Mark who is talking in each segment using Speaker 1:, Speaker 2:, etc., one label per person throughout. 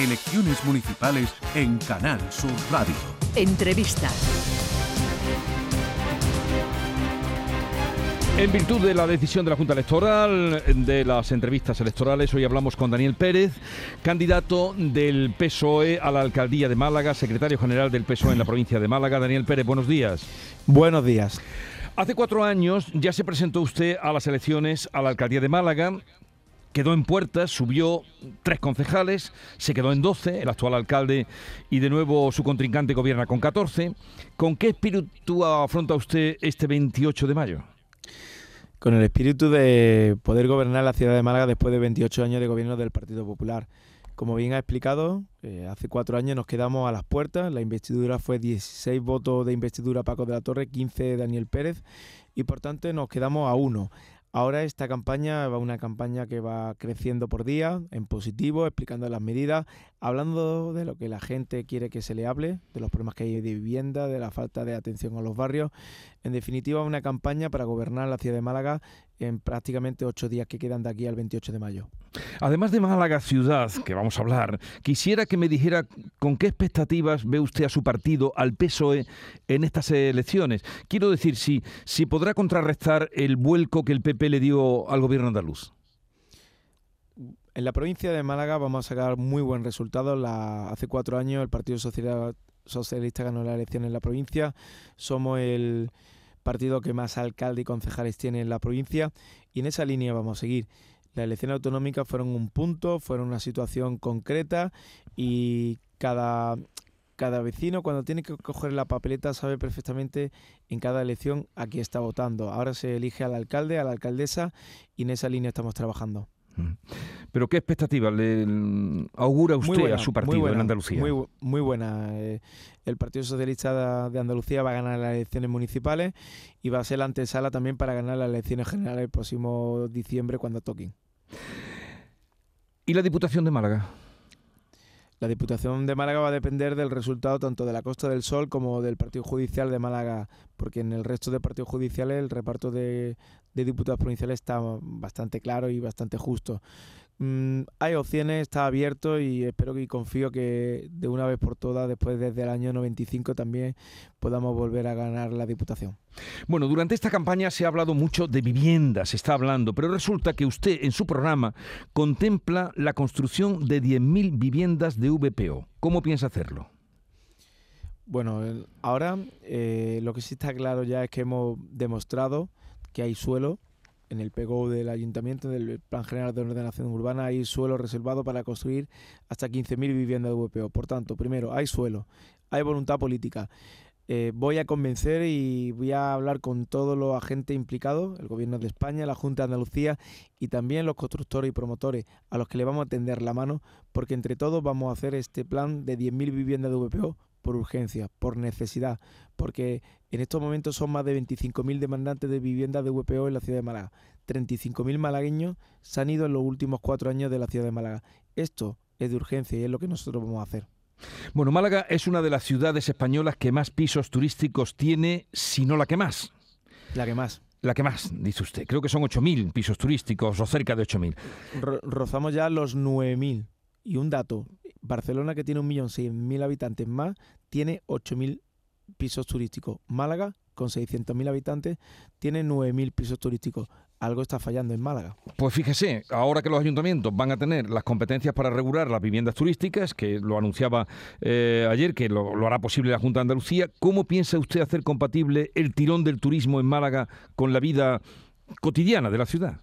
Speaker 1: Elecciones municipales en Canal Sur Radio.
Speaker 2: Entrevista.
Speaker 3: En virtud de la decisión de la Junta Electoral, de las entrevistas electorales, hoy hablamos con Daniel Pérez, candidato del PSOE a la alcaldía de Málaga, secretario general del PSOE en la provincia de Málaga. Daniel Pérez, buenos días.
Speaker 4: Buenos días.
Speaker 3: Hace cuatro años ya se presentó usted a las elecciones a la alcaldía de Málaga. Quedó en puertas, subió tres concejales, se quedó en 12, el actual alcalde, y de nuevo su contrincante gobierna con 14. ¿Con qué espíritu afronta usted este 28 de mayo?
Speaker 4: con el espíritu de poder gobernar la ciudad de Málaga después de 28 años de gobierno del Partido Popular. Como bien ha explicado, eh, hace cuatro años nos quedamos a las puertas. La investidura fue 16 votos de investidura Paco de la Torre, 15 Daniel Pérez y por tanto nos quedamos a uno. Ahora esta campaña va una campaña que va creciendo por día, en positivo, explicando las medidas, hablando de lo que la gente quiere que se le hable, de los problemas que hay de vivienda, de la falta de atención a los barrios. En definitiva, una campaña para gobernar la ciudad de Málaga en prácticamente ocho días que quedan de aquí al 28 de mayo.
Speaker 3: Además de Málaga ciudad, que vamos a hablar, quisiera que me dijera con qué expectativas ve usted a su partido, al PSOE, en estas elecciones. Quiero decir, si, si podrá contrarrestar el vuelco que el PP le dio al gobierno andaluz.
Speaker 4: En la provincia de Málaga vamos a sacar muy buen resultado. La, hace cuatro años el Partido Socialista ganó la elección en la provincia. Somos el partido que más alcalde y concejales tiene en la provincia y en esa línea vamos a seguir. Las elecciones autonómicas fueron un punto, fueron una situación concreta y cada, cada vecino cuando tiene que coger la papeleta sabe perfectamente en cada elección a quién está votando. Ahora se elige al alcalde, a la alcaldesa y en esa línea estamos trabajando.
Speaker 3: Pero ¿qué expectativas le augura usted a su partido en Andalucía?
Speaker 4: Muy, muy buena. Eh, el Partido Socialista de Andalucía va a ganar las elecciones municipales y va a ser la antesala también para ganar las elecciones generales el próximo diciembre cuando toquen.
Speaker 3: ¿Y la Diputación de Málaga?
Speaker 4: La Diputación de Málaga va a depender del resultado tanto de la Costa del Sol como del Partido Judicial de Málaga, porque en el resto de partidos judiciales el reparto de, diputados provinciales está bastante claro y bastante justo. Mm, hay opciones, está abierto y espero y confío que de una vez por todas, después desde el año 95 también podamos volver a ganar la Diputación.
Speaker 3: Bueno, durante esta campaña se ha hablado mucho de viviendas, se está hablando, pero resulta que usted en su programa contempla la construcción de 10.000 viviendas de VPO. ¿Cómo piensa hacerlo?
Speaker 4: Bueno, ahora eh, lo que sí está claro ya es que hemos demostrado que hay suelo en el PGO del Ayuntamiento, del Plan General de Ordenación Urbana, hay suelo reservado para construir hasta 15.000 viviendas de VPO. Por tanto, primero, hay suelo, hay voluntad política. Eh, voy a convencer y voy a hablar con todos los agentes implicados, el Gobierno de España, la Junta de Andalucía y también los constructores y promotores, a los que le vamos a tender la mano, porque entre todos vamos a hacer este plan de 10.000 viviendas de VPO por urgencia, por necesidad, porque en estos momentos son más de 25.000 demandantes de vivienda de VPO en la ciudad de Málaga. 35.000 malagueños se han ido en los últimos cuatro años de la ciudad de Málaga. Esto es de urgencia y es lo que nosotros vamos a hacer.
Speaker 3: Bueno, Málaga es una de las ciudades españolas que más pisos turísticos tiene, si no la que más.
Speaker 4: La que más.
Speaker 3: La que más, dice usted. Creo que son 8.000 pisos turísticos o cerca de 8.000.
Speaker 4: rozamos ya los 9.000. Y un dato, Barcelona, que tiene 1.100.000 habitantes más, tiene 8.000 pisos turísticos. Málaga, con 600.000 habitantes, tiene 9.000 pisos turísticos. Algo está fallando en Málaga.
Speaker 3: Pues fíjese, ahora que los ayuntamientos van a tener las competencias para regular las viviendas turísticas, que lo anunciaba eh, ayer, que lo, hará posible la Junta de Andalucía, ¿cómo piensa usted hacer compatible el tirón del turismo en Málaga con la vida cotidiana de la ciudad?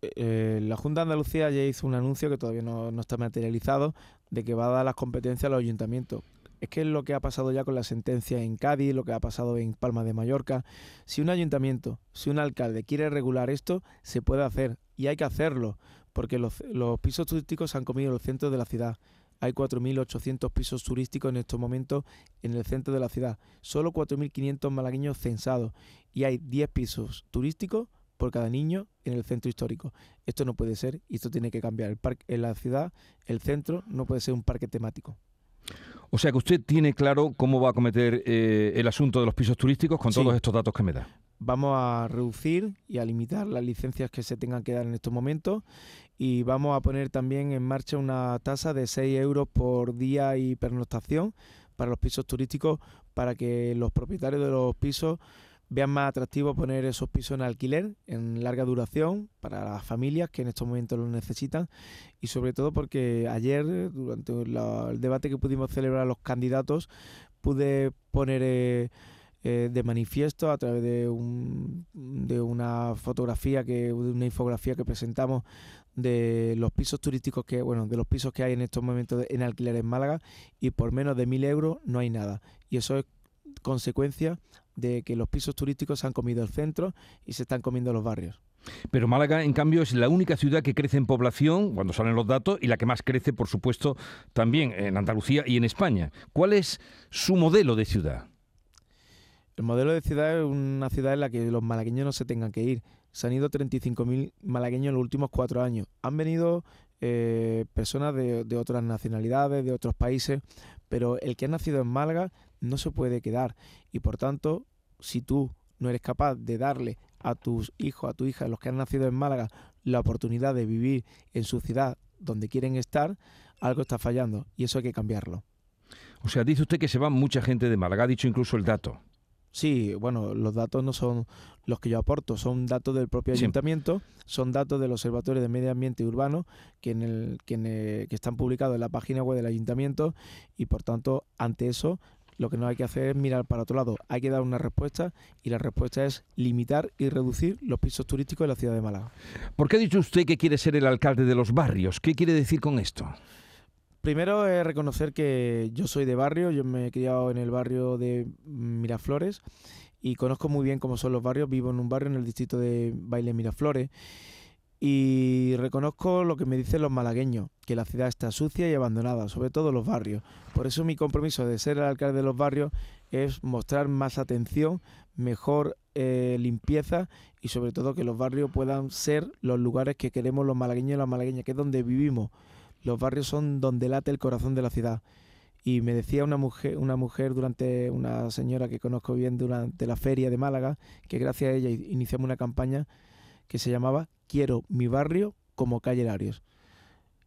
Speaker 4: Eh, la Junta de Andalucía ya hizo un anuncio que todavía no, está materializado de que va a dar las competencias a los ayuntamientos es que es lo que ha pasado ya con la sentencia en Cádiz, lo que ha pasado en Palma de Mallorca. Si un ayuntamiento, si un alcalde quiere regular esto, se puede hacer y hay que hacerlo, porque los, pisos turísticos han comido los centros de la ciudad. Hay 4.800 pisos turísticos en estos momentos en el centro de la ciudad. Solo 4.500 malagueños censados. Y hay 10 pisos turísticos por cada niño en el centro histórico. Esto no puede ser y esto tiene que cambiar. El parque, en la ciudad, el centro no puede ser un parque temático.
Speaker 3: O sea que usted tiene claro cómo va a cometer eh, el asunto de los pisos turísticos con todos estos datos que me da.
Speaker 4: vamos a reducir y a limitar las licencias que se tengan que dar en estos momentos y vamos a poner también en marcha una tasa de 6 euros por día y pernoctación para los pisos turísticos para que los propietarios de los pisos vean más atractivo poner esos pisos en alquiler en larga duración para las familias que en estos momentos lo necesitan. Y sobre todo porque ayer durante el debate que pudimos celebrar los candidatos pude poner eh, eh, de manifiesto a través de, un, de una fotografía que de una infografía que presentamos de los pisos turísticos que bueno de los pisos que hay en estos momentos en alquiler en Málaga y por menos de mil euros no hay nada. Y eso es consecuencia de que los pisos turísticos se han comido el centro y se están comiendo los barrios.
Speaker 3: Pero Málaga, en cambio, es la única ciudad que crece en población, cuando salen los datos, y la que más crece, por supuesto, también en Andalucía y en España. ¿Cuál es su modelo de ciudad?
Speaker 4: El modelo de ciudad es una ciudad en la que los malagueños no se tengan que ir. Se han ido 35.000 malagueños en los últimos cuatro años. Han venido eh, personas de, de, otras nacionalidades, de otros países, pero el que ha nacido en Málaga no se puede quedar. Y por tanto, si tú no eres capaz de darle a tus hijos, a tu hija, los que han nacido en Málaga, la oportunidad de vivir en su ciudad donde quieren estar, algo está fallando y eso hay que cambiarlo.
Speaker 3: O sea, dice usted que se va mucha gente de Málaga, ha dicho incluso el dato.
Speaker 4: Sí, bueno, los datos no son los que yo aporto, son datos del propio ayuntamiento, son datos del Observatorio de Medio Ambiente Urbano que, en el, que, que están publicados en la página web del ayuntamiento y por tanto, ante eso, lo que no hay que hacer es mirar para otro lado, hay que dar una respuesta y la respuesta es limitar y reducir los pisos turísticos de la ciudad de Málaga.
Speaker 3: ¿Por qué ha dicho usted que quiere ser el alcalde de los barrios? ¿Qué quiere decir con esto?
Speaker 4: Primero es reconocer que yo soy de barrio, yo me he criado en el barrio de Miraflores y conozco muy bien cómo son los barrios, vivo en un barrio en el distrito de Baile Miraflores y reconozco lo que me dicen los malagueños, que la ciudad está sucia y abandonada, sobre todo los barrios. Por eso mi compromiso de ser el alcalde de los barrios es mostrar más atención, mejor eh, limpieza y sobre todo que los barrios puedan ser los lugares que queremos los malagueños y las malagueñas, que es donde vivimos los barrios son donde late el corazón de la ciudad. Y me decía una mujer, una mujer durante una señora que conozco bien durante la feria de Málaga, que gracias a ella iniciamos una campaña que se llamaba Quiero mi barrio como calle Larios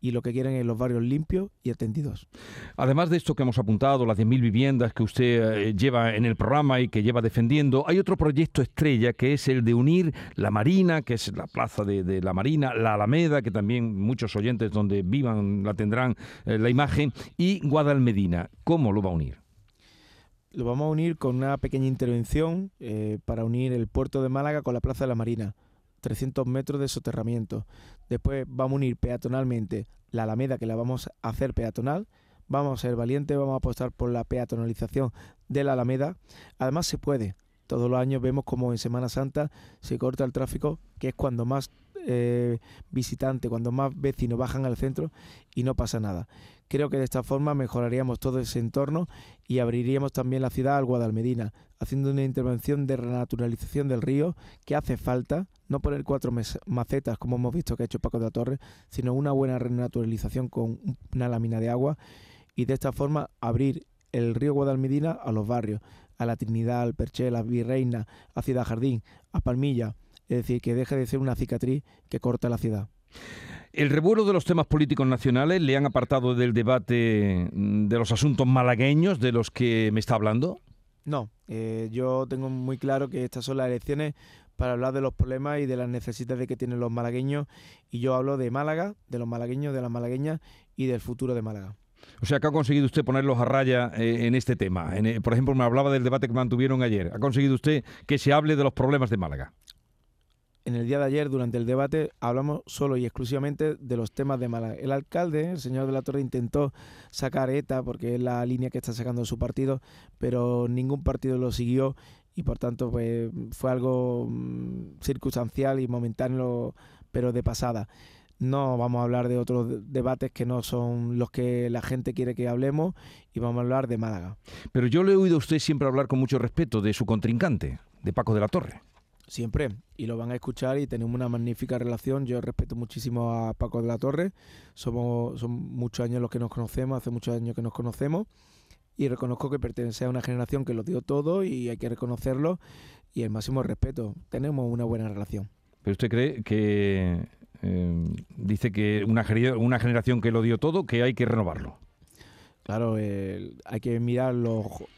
Speaker 4: y lo que quieren es los barrios limpios y atendidos.
Speaker 3: Además de esto que hemos apuntado, las 10.000 viviendas que usted eh, lleva en el programa y que lleva defendiendo, hay otro proyecto estrella que es el de unir la Marina, que es la plaza de, la Marina, la Alameda, que también muchos oyentes donde vivan la tendrán eh, la imagen, y Guadalmedina. ¿Cómo lo va a unir?
Speaker 4: Lo vamos a unir con una pequeña intervención eh, para unir el puerto de Málaga con la plaza de la Marina. 300 metros de soterramiento. Después vamos a unir peatonalmente la Alameda, que la vamos a hacer peatonal. Vamos a ser valientes, vamos a apostar por la peatonalización de la Alameda. Además se puede. Todos los años vemos como en Semana Santa se corta el tráfico, que es cuando más eh, visitantes, cuando más vecinos bajan al centro y no pasa nada. Creo que de esta forma mejoraríamos todo ese entorno y abriríamos también la ciudad al Guadalmedina, haciendo una intervención de renaturalización del río que hace falta, no poner cuatro macetas como hemos visto que ha hecho Paco de la Torre, sino una buena renaturalización con una lámina de agua y de esta forma abrir el río Guadalmedina a los barrios, a la Trinidad, al Perché, a la Virreina, a Ciudad Jardín, a Palmilla, es decir, que deje de ser una cicatriz que corta la ciudad.
Speaker 3: El revuelo de los temas políticos nacionales le han apartado del debate mm, de los asuntos malagueños de los que me está hablando.
Speaker 4: No, eh, yo tengo muy claro que estas son las elecciones para hablar de los problemas y de las necesidades que tienen los malagueños y yo hablo de Málaga, de los malagueños, de las malagueñas y del futuro de Málaga.
Speaker 3: O sea, que ha conseguido usted ponerlos a raya eh, en este tema. Eh, por ejemplo, me hablaba del debate que mantuvieron ayer. ¿Ha conseguido usted que se hable de los problemas de Málaga?
Speaker 4: En el día de ayer, durante el debate, hablamos solo y exclusivamente de los temas de Málaga. El alcalde, el señor de la Torre, intentó sacar ETA, porque es la línea que está sacando su partido, pero ningún partido lo siguió y por tanto pues, fue algo mm, circunstancial y momentáneo, pero de pasada. No vamos a hablar de otros debates que no son los que la gente quiere que hablemos y vamos a hablar de Málaga.
Speaker 3: Pero yo le he oído a usted siempre hablar con mucho respeto de su contrincante, de Paco de la Torre
Speaker 4: siempre y lo van a escuchar y tenemos una magnífica relación. Yo respeto muchísimo a Paco de la Torre, somos son muchos años los que nos conocemos, hace muchos años que nos conocemos y reconozco que pertenece a una generación que lo dio todo y hay que reconocerlo y el máximo respeto. Tenemos una buena relación.
Speaker 3: ¿Pero usted cree que eh, dice que una, una generación que lo dio todo, que hay que renovarlo?
Speaker 4: Claro, hay que mirar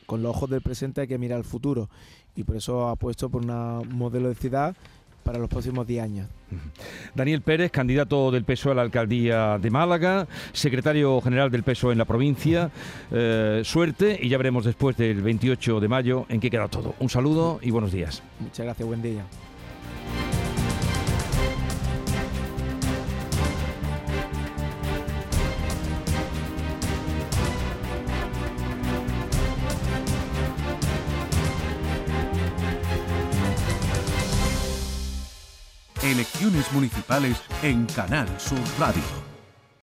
Speaker 4: con los ojos del presente, hay que mirar el futuro. Y por eso apuesto por un modelo de ciudad para los próximos 10 años.
Speaker 3: Daniel Pérez, candidato del PSOE a la alcaldía de Málaga, secretario general del PSOE en la provincia. Eh, suerte y ya veremos después del 28 de mayo en qué queda todo. Un saludo y buenos días.
Speaker 4: Muchas gracias, buen día.
Speaker 1: Elecciones municipales en Canal Sur Radio.